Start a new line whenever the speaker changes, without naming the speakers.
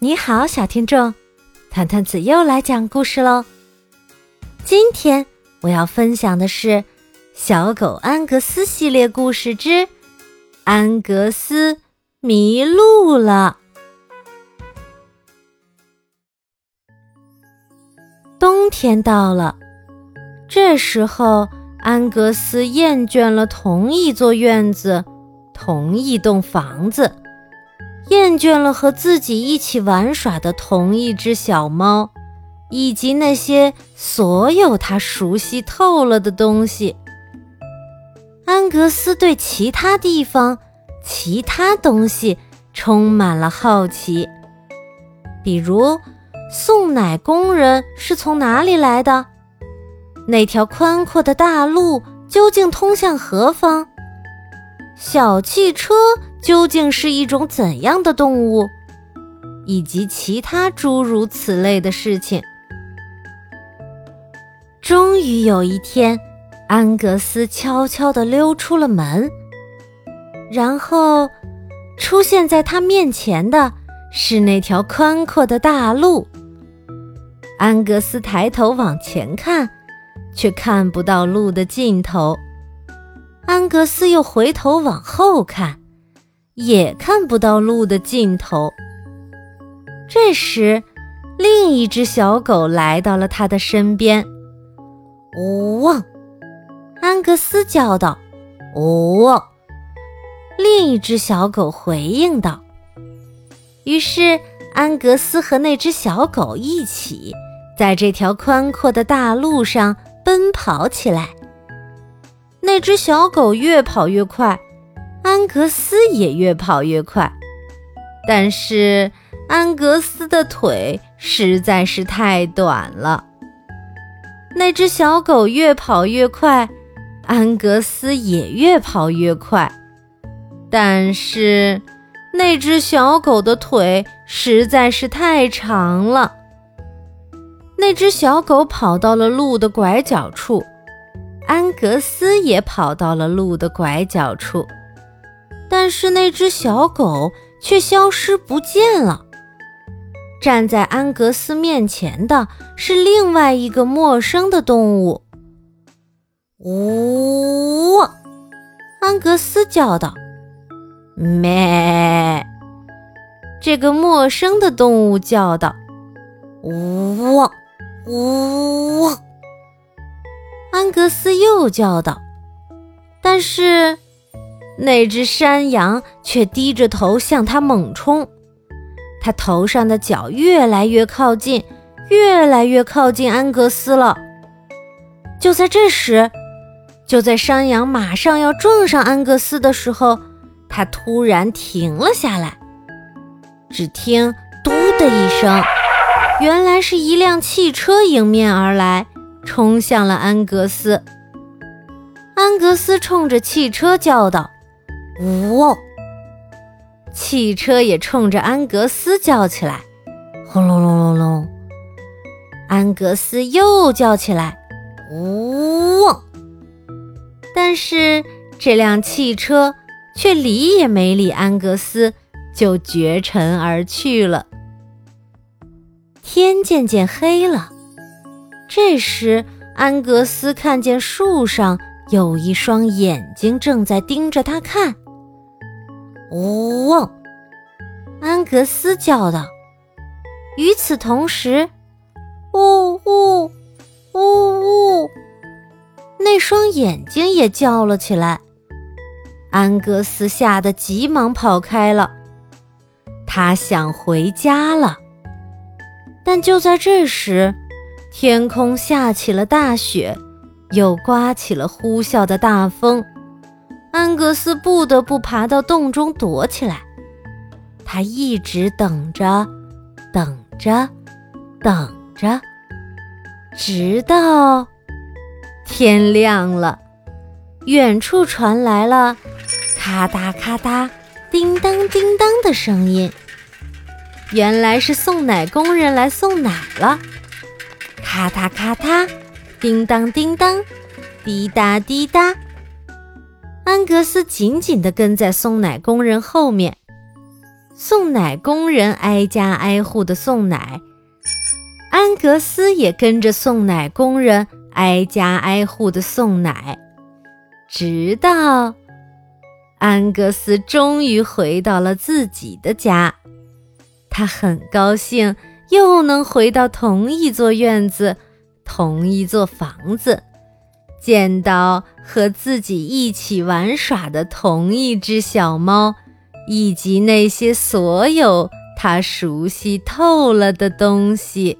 你好，小听众，团团子又来讲故事喽。今天我要分享的是《小狗安格斯》系列故事之《安格斯迷路了》。冬天到了，这时候安格斯厌倦了同一座院子、同一栋房子。厌倦了和自己一起玩耍的同一只小猫，以及那些所有他熟悉透了的东西。安格斯对其他地方、其他东西充满了好奇，比如送奶工人是从哪里来的？那条宽阔的大路究竟通向何方？小汽车。究竟是一种怎样的动物，以及其他诸如此类的事情。终于有一天，安格斯悄悄地溜出了门，然后出现在他面前的是那条宽阔的大路。安格斯抬头往前看，却看不到路的尽头。安格斯又回头往后看。也看不到路的尽头。这时，另一只小狗来到了他的身边。“汪！”安格斯叫道。“哦！”另一只小狗回应道。于是，安格斯和那只小狗一起在这条宽阔的大路上奔跑起来。那只小狗越跑越快。安格斯也越跑越快，但是安格斯的腿实在是太短了。那只小狗越跑越快，安格斯也越跑越快，但是那只小狗的腿实在是太长了。那只小狗跑到了路的拐角处，安格斯也跑到了路的拐角处。但是那只小狗却消失不见了。站在安格斯面前的是另外一个陌生的动物。呜！安格斯叫道：“咩！”这个陌生的动物叫道：“呜呜！”安格斯又叫道：“但是。”那只山羊却低着头向他猛冲，它头上的角越来越靠近，越来越靠近安格斯了。就在这时，就在山羊马上要撞上安格斯的时候，它突然停了下来。只听“嘟”的一声，原来是一辆汽车迎面而来，冲向了安格斯。安格斯冲着汽车叫道。呜！汽车也冲着安格斯叫起来，轰隆隆隆隆。安格斯又叫起来，呜！但是这辆汽车却理也没理安格斯，就绝尘而去了。天渐渐黑了，这时安格斯看见树上有一双眼睛正在盯着他看。呜！安格斯叫道。与此同时，呜呜呜呜，那双眼睛也叫了起来。安格斯吓得急忙跑开了。他想回家了。但就在这时，天空下起了大雪，又刮起了呼啸的大风。安格斯不得不爬到洞中躲起来。他一直等着，等着，等着，直到天亮了。远处传来了咔嗒咔嗒、叮当叮当的声音，原来是送奶工人来送奶了。咔嗒咔嗒，叮当叮当，滴答滴答。安格斯紧紧地跟在送奶工人后面。送奶工人挨家挨户的送奶，安格斯也跟着送奶工人挨家挨户的送奶，直到安格斯终于回到了自己的家。他很高兴，又能回到同一座院子、同一座房子，见到和自己一起玩耍的同一只小猫，以及那些所有他熟悉透了的东西。